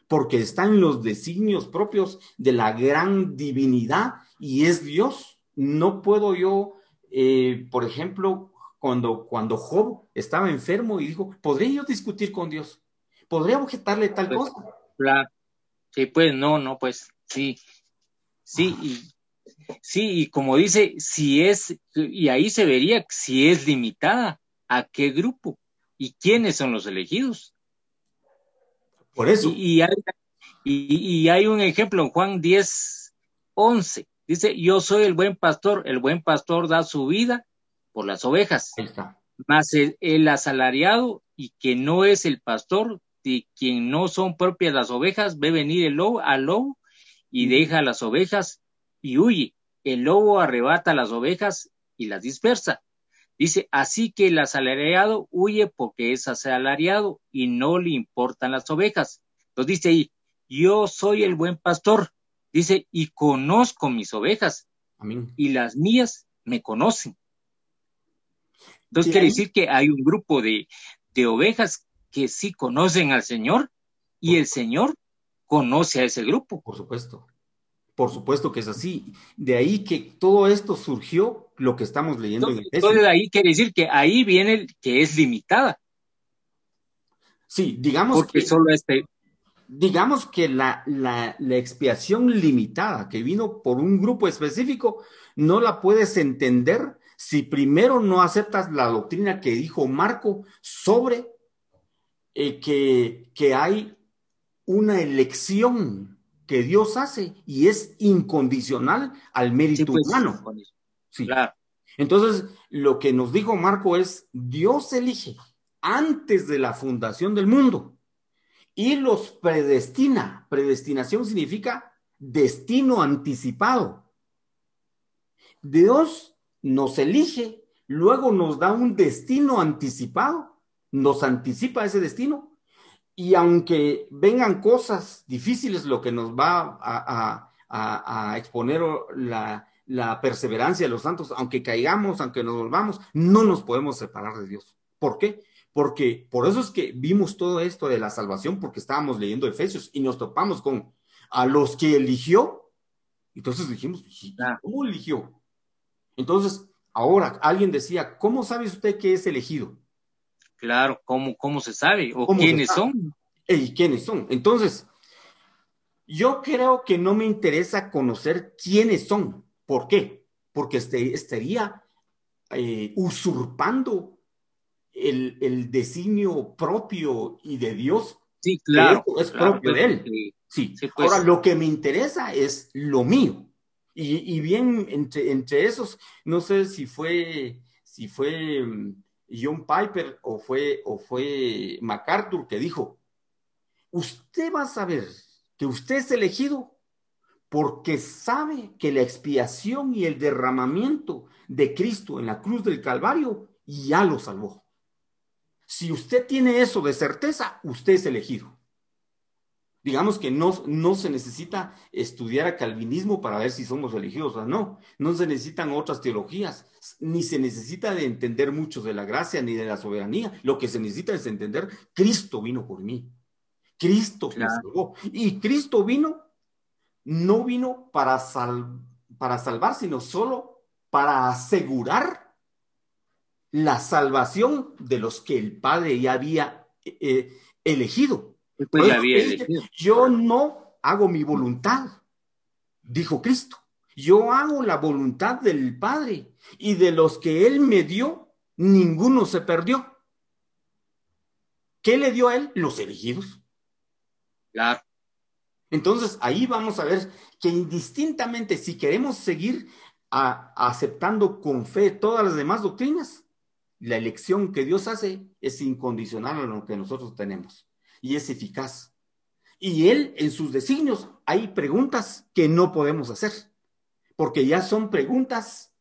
porque está en los designios propios de la gran divinidad y es Dios. No puedo yo, eh, por ejemplo, cuando, cuando Job estaba enfermo y dijo, ¿podría yo discutir con Dios? ¿Podría objetarle tal Pues, cosa? Claro. Sí, pues no, no, pues sí. Sí, y, sí, y como dice, si es, y ahí se vería si es limitada, ¿a qué grupo? ¿Y quiénes son los elegidos? Por eso. Y, y hay, y, y hay un ejemplo en Juan 10, 11. Dice, yo soy el buen pastor, el buen pastor da su vida por las ovejas, Ahí está. mas el, el asalariado y que no es el pastor, de quien no son propias las ovejas, ve venir el lobo al lobo y deja las ovejas y huye. El lobo arrebata las ovejas y las dispersa. Dice, así que el asalariado huye porque es asalariado y no le importan las ovejas. Entonces dice ahí, yo soy el buen pastor. Dice, y conozco mis ovejas Amén. y las mías me conocen. Entonces quiere ahí- decir que hay un grupo de, de ovejas que sí conocen al Señor y el Señor conoce a ese grupo. Por supuesto. Por supuesto que es así. De ahí que todo esto surgió lo que estamos leyendo en Entonces, Efesios. entonces ahí quiere decir que ahí viene el que es limitada, Sí, digamos porque que, solo este, digamos que la, la, la expiación limitada que vino por un grupo específico, no la puedes entender si primero no aceptas la doctrina que dijo Marco sobre eh, que, que hay una elección que Dios hace y es incondicional al sí, mérito pues, humano. Sí. claro, Entonces, lo que nos dijo Marco es, Dios elige antes de la fundación del mundo y los predestina. Predestinación significa destino anticipado. Dios nos elige, luego nos da un destino anticipado, nos anticipa ese destino. Y aunque vengan cosas difíciles, lo que nos va a, a- a- a exponer la, la perseverancia de los santos, aunque caigamos, aunque nos volvamos, no nos podemos separar de Dios. ¿Por qué? Porque por eso es que vimos todo esto de la salvación, porque estábamos leyendo Efesios y nos topamos con a los que eligió. Entonces dijimos, ¿y Claro. ¿cómo eligió? Entonces, ahora alguien decía, ¿cómo sabe usted que es elegido? Claro, ¿cómo, cómo se sabe? ¿O ¿Cómo se quiénes son? ¿Y quiénes son? Entonces, yo creo que no me interesa conocer quiénes son. ¿Por qué? Porque este, estaría eh, usurpando el, el designio propio y de Dios. Sí, claro. Es claro, propio pues, de él. porque- Sí. Sí, pues. Ahora, lo que me interesa es lo mío. Y, y bien, entre, entre esos, no sé si fue, si fue mm, John Piper o fue, o fue MacArthur que dijo, usted va a saber que usted es elegido porque sabe que la expiación y el derramamiento de Cristo en la cruz del Calvario ya lo salvó. Si usted tiene eso de certeza, usted es elegido. Digamos que no, no se necesita estudiar a calvinismo para ver si somos elegidos o no. No se necesitan otras teologías, ni se necesita de entender mucho de la gracia ni de la soberanía. Lo que se necesita es entender, Cristo vino por mí. Cristo me salvó. Y Cristo vino, no vino para, sal- para salvar, sino solo para asegurar la salvación de los que el Padre ya había eh, elegido. Pues, la dice, elegido. Yo no hago mi voluntad, dijo Cristo. Yo hago la voluntad del Padre y de los que Él me dio, ninguno se perdió. ¿Qué le dio a Él? Los elegidos. Claro, Entonces ahí vamos a ver que indistintamente si queremos seguir a- aceptando con fe todas las demás doctrinas, la elección que Dios hace es incondicional a lo que nosotros tenemos y es eficaz. Y Él en sus designios hay preguntas que no podemos hacer, porque ya son preguntas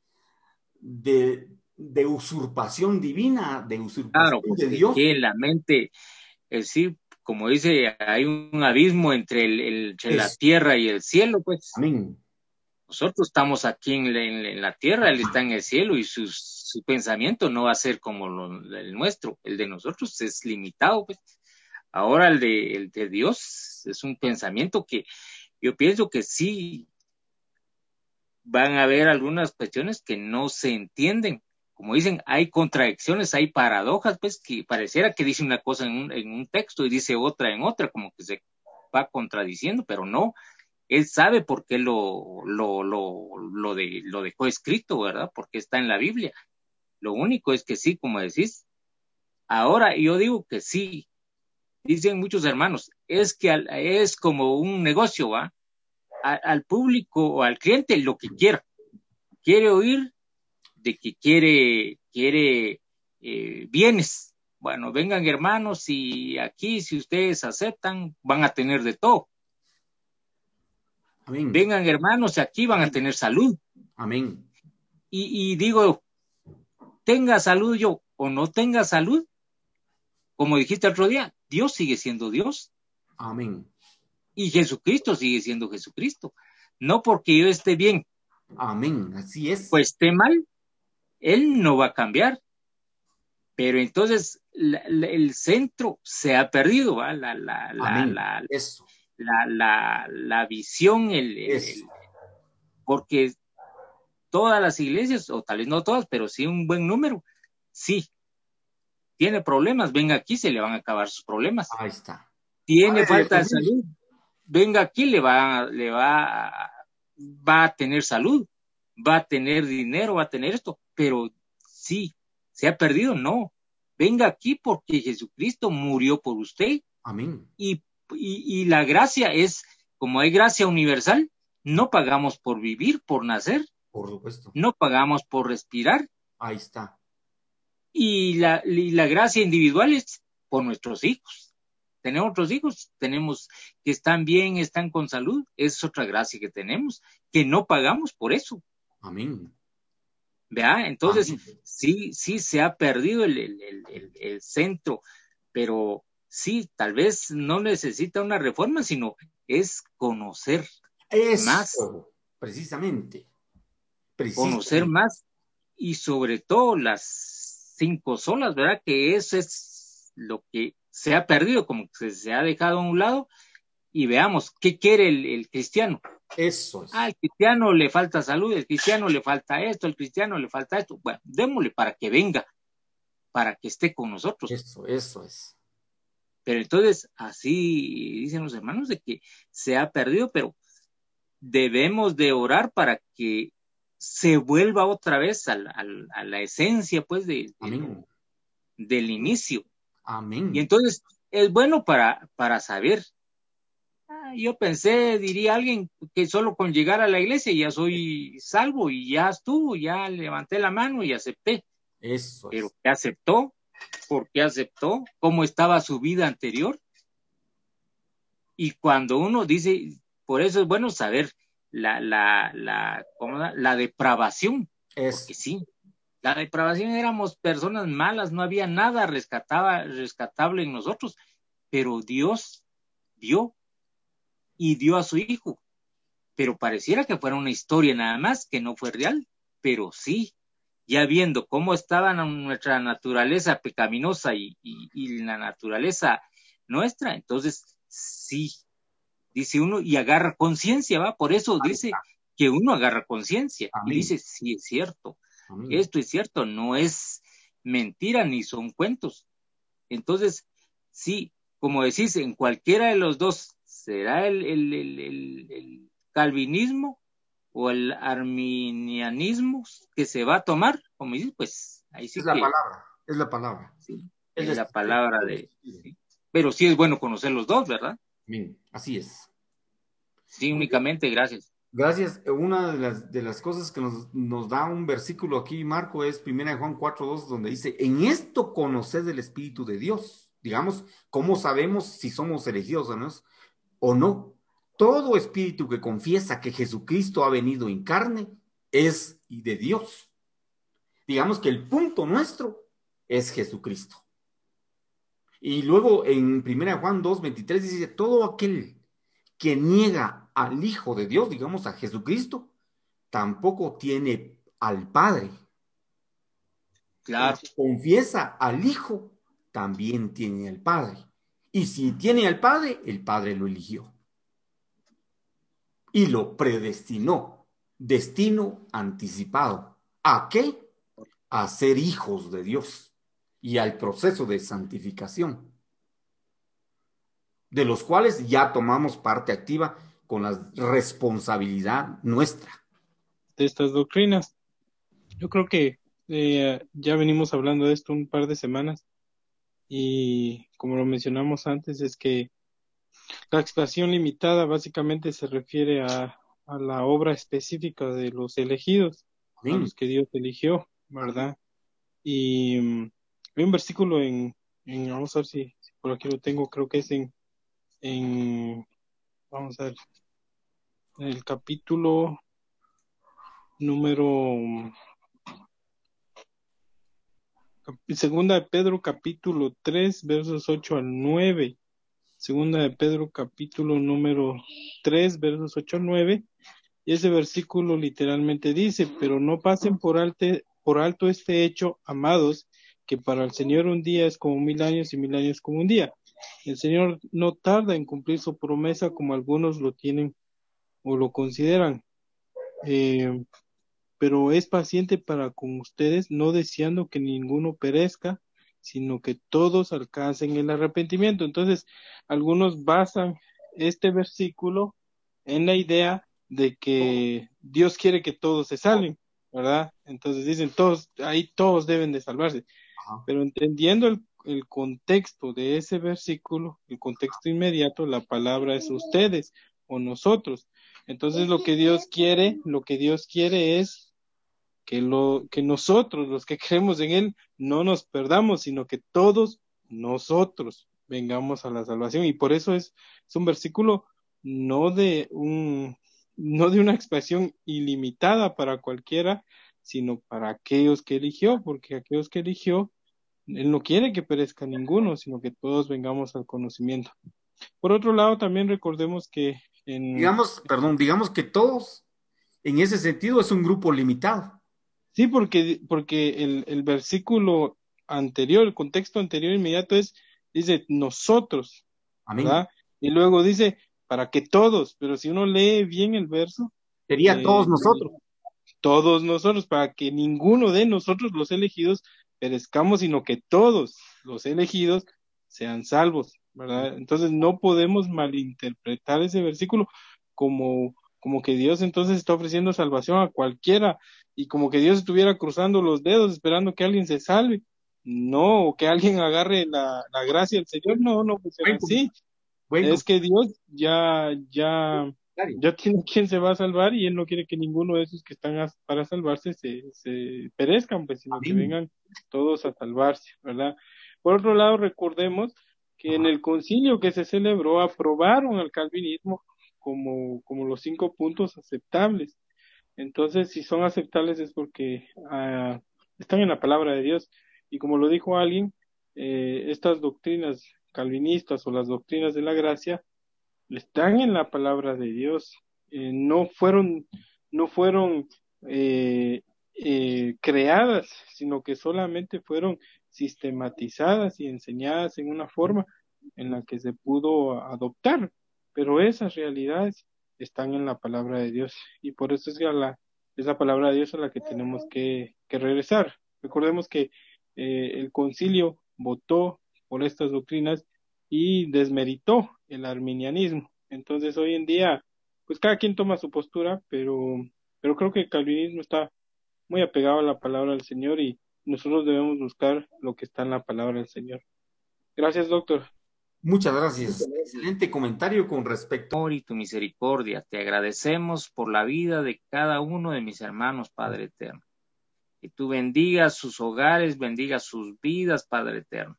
de, de usurpación divina, de usurpación claro, de Dios. que la mente, es decir, como dice, hay un abismo entre, el, el- entre la tierra y el cielo, pues. Amén. Nosotros estamos aquí en la, en la- en la tierra, Él está en el cielo y sus- su pensamiento no va a ser como lo- el nuestro, el de nosotros es limitado, pues. Ahora el de, el de Dios es un pensamiento que yo pienso que sí van a haber algunas cuestiones que no se entienden. Como dicen, hay contradicciones, hay paradojas, pues que pareciera que dice una cosa en un, en un texto y dice otra en otra, como que se va contradiciendo, pero no, él sabe por qué lo, lo, lo, lo, lo dejó escrito, ¿verdad? Porque está en la Biblia. Lo único es que sí, como decís, ahora yo digo que sí, dicen muchos hermanos, es que es como un negocio, ¿va? al público o al cliente lo que quiera. Quiere oír de que quiere, quiere eh, bienes. Bueno, vengan hermanos y aquí si ustedes aceptan van a tener de todo. Amén. Vengan hermanos y aquí van a tener salud. Amén. Y, y digo, tenga salud yo o no tenga salud, como dijiste otro día, Dios sigue siendo Dios. Amén. Y Jesucristo sigue siendo Jesucristo. No porque yo esté bien. Amén, así es. Pues esté mal, Él no va a cambiar. Pero entonces el centro se ha perdido, ¿va? La, la, la, Eso. la, la, visión, el, porque todas las iglesias, o tal vez no todas, pero sí un buen número, sí, tiene problemas, venga aquí, se le van a acabar sus problemas. Ahí está. Tiene falta de salud, venga aquí, le va, le va, va a tener salud, va a tener dinero, va a tener esto, pero sí, se ha perdido, no. Venga aquí porque Jesucristo murió por usted. Amén. Y, y, y la gracia es, como hay gracia universal, no pagamos por vivir, por nacer. Por supuesto. No pagamos por respirar. Ahí está. Y la, y la gracia individual es por nuestros hijos tenemos otros hijos, tenemos que están bien, están con salud, es otra gracia que tenemos, que no pagamos por eso. Amén. ¿Vea? Entonces, sí, sí se ha perdido el, el, el, centro, pero sí, tal vez no necesita una reforma, sino es conocer más. Precisamente. precisamente. Conocer más y sobre todo las cinco solas, ¿verdad? Que eso es lo que se ha perdido, como que se, ha dejado a un lado, y veamos qué quiere el, cristiano. Eso es. Ah, al cristiano le falta salud, el cristiano le falta esto, el cristiano le falta esto. Bueno, démosle para que venga, para que esté con nosotros. Eso, eso es. Pero entonces, así dicen los hermanos de que se ha perdido, pero debemos de orar para que se vuelva otra vez a la, esencia, pues, de, del inicio. Amén. Y entonces es bueno para, para saber. Ah, yo pensé, diría alguien, que solo con llegar a la iglesia ya soy salvo y ya estuvo, ya levanté la mano y acepté. Eso. Pero ¿qué aceptó? ¿Por qué aceptó? ¿Cómo estaba su vida anterior? Y cuando uno dice, por eso es bueno saber la, la, la, la depravación. Es. Porque sí, la depravación éramos personas malas, no había nada rescataba, rescatable en nosotros, pero Dios dio y dio a su hijo. Pero pareciera que fuera una historia nada más, que no fue real, pero sí, ya viendo cómo estaba nuestra naturaleza pecaminosa y, la naturaleza nuestra, entonces sí, dice uno, y agarra conciencia, ¿va? Por eso dice que uno agarra conciencia y dice, sí, es cierto, esto es cierto, no es mentira ni son cuentos. Entonces, sí, como decís, en cualquiera de los dos, será el, el, el, el calvinismo o el arminianismo que se va a tomar, como dices, pues ahí sí es la palabra, es la palabra. Sí, es, la palabra de... Pero sí es bueno conocer los dos, ¿verdad? Bien, así es. Sí, únicamente, gracias. Gracias. Una de las, de las cosas que nos, nos, da un versículo aquí, Marco, es 1 Juan 4.2, donde dice, en esto conoced el Espíritu de Dios. Digamos, ¿cómo sabemos si somos elegidos o no? O no. Todo espíritu que confiesa que Jesucristo ha venido en carne es de Dios. Digamos que el punto nuestro es Jesucristo. Y luego en 1 Juan 2.23 dice, todo aquel que niega al Hijo de Dios, digamos a Jesucristo, tampoco tiene al Padre. Claro. confiesa al Hijo, también tiene al Padre. Y si tiene al Padre, el Padre lo eligió. Y lo predestinó. Destino anticipado. ¿A qué? A ser hijos de Dios y al proceso de santificación, de los cuales ya tomamos parte activa con la responsabilidad nuestra. De estas doctrinas. Yo creo que eh, ya venimos hablando de esto un par de semanas y como lo mencionamos antes es que la expresión limitada básicamente se refiere a, a la obra específica de los elegidos, a los que Dios eligió, ¿verdad? Y hay un versículo en, vamos a ver si, si, por aquí lo tengo, creo que es en, en vamos a ver, en el capítulo número Segunda de Pedro capítulo 3 versos 8 al 9. Segunda de Pedro capítulo número 3 versos 8 al 9. Y ese versículo literalmente dice, pero no pasen por, alte, por alto este hecho, amados, que para el Señor un día es como mil años y mil años como un día. El Señor no tarda en cumplir su promesa como algunos lo tienen o lo consideran. Eh, pero es paciente para con ustedes, no deseando que ninguno perezca, sino que todos alcancen el arrepentimiento. Entonces, algunos basan este versículo en la idea de que Dios quiere que todos se salven, ¿verdad? Entonces dicen todos, ahí todos deben de salvarse. Pero entendiendo el, el, contexto de ese versículo, el contexto inmediato, la palabra es ustedes o nosotros. Entonces lo que Dios quiere, lo que Dios quiere es que lo que nosotros, los que creemos en él, no nos perdamos, sino que todos nosotros vengamos a la salvación y por eso es, es un versículo no de un no de una expresión ilimitada para cualquiera, sino para aquellos que eligió, porque aquellos que eligió él no quiere que perezca ninguno, sino que todos vengamos al conocimiento. Por otro lado, también recordemos que en... Digamos, perdón, digamos que todos, en ese sentido, es un grupo limitado. Sí, porque, porque el, el versículo anterior, el contexto anterior inmediato es, dice, nosotros, Amén. ¿verdad? Y luego dice, para que todos, pero si uno lee bien el verso. Sería eh, todos nosotros. Todos nosotros, para que ninguno de nosotros los elegidos perezcamos, sino que todos los elegidos sean salvos, ¿verdad? Entonces no podemos malinterpretar ese versículo como, como que Dios entonces está ofreciendo salvación a cualquiera y como que Dios estuviera cruzando los dedos esperando que alguien se salve. No, o que alguien agarre la, la gracia del Señor. No, no funciona así. Bueno. Es que Dios ya, ya, ya tiene quien se va a salvar y Él no quiere que ninguno de esos que están para salvarse se, se perezcan, pues, sino Amén. que vengan todos a salvarse, ¿verdad? Por otro lado, recordemos que Ajá. en el concilio que se celebró aprobaron al calvinismo como, como los cinco puntos aceptables. Entonces, si son aceptables es porque uh, están en la palabra de Dios. Y como lo dijo alguien, eh, estas doctrinas calvinistas o las doctrinas de la gracia están en la palabra de Dios. Eh, no fueron, no fueron eh, eh, creadas, sino que solamente fueron sistematizadas y enseñadas en una forma en la que se pudo adoptar. Pero esas realidades están en la palabra de Dios y por eso es la, es la palabra de Dios a la que tenemos que, que regresar. Recordemos que el concilio votó por estas doctrinas y desmeritó el arminianismo. Entonces hoy en día, pues cada quien toma su postura, pero, pero creo que el calvinismo está muy apegado a la palabra del Señor y nosotros debemos buscar lo que está en la palabra del Señor. Gracias, doctor. Muchas gracias. Excelente comentario con respecto. Y tu misericordia. Te agradecemos por la vida de cada uno de mis hermanos, Padre Eterno. Que tú bendigas sus hogares, bendigas sus vidas, Padre Eterno.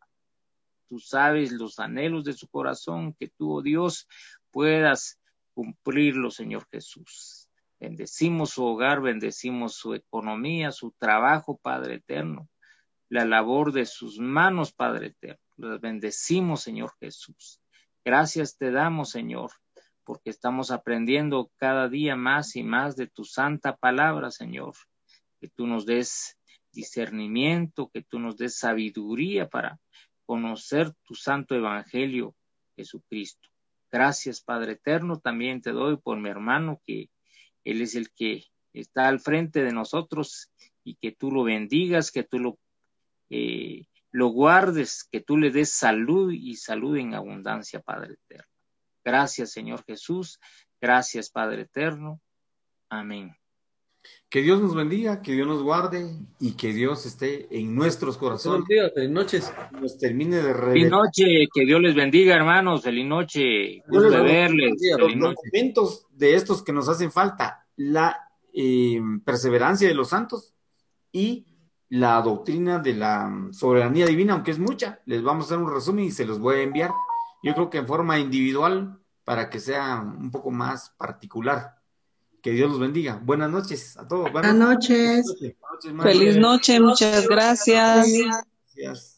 Tú sabes los anhelos de su corazón, que tú, oh Dios, puedas cumplirlo, Señor Jesús. Bendecimos su hogar, bendecimos su economía, su trabajo, Padre Eterno. La labor de sus manos, Padre Eterno los bendecimos, Señor Jesús. Gracias te damos, Señor, porque estamos aprendiendo cada día más y más de tu santa palabra, Señor. Que tú nos des discernimiento, que tú nos des sabiduría para conocer tu santo evangelio Jesucristo. Gracias, Padre Eterno. También te doy por mi hermano, que Él es el que está al frente de nosotros y que tú lo bendigas, que tú lo, eh, lo guardes, que tú le des salud y salud en abundancia, Padre Eterno. Gracias, Señor Jesús. Gracias, Padre Eterno. Amén. Que Dios nos bendiga, que Dios nos guarde y que Dios esté en nuestros corazones. Feliz noches. Nos termine de Feliz noche, que Dios les bendiga, hermanos. Feliz noche. Gusto de verles. Los documentos de estos que nos hacen falta, la eh, perseverancia de los santos y la doctrina de la soberanía divina, aunque es mucha, les vamos a hacer un resumen y se los voy a enviar. Yo creo que en forma individual para que sea un poco más particular. Que Dios los bendiga. Buenas noches a todos. Buenas, noches. Feliz noche, muchas gracias. gracias.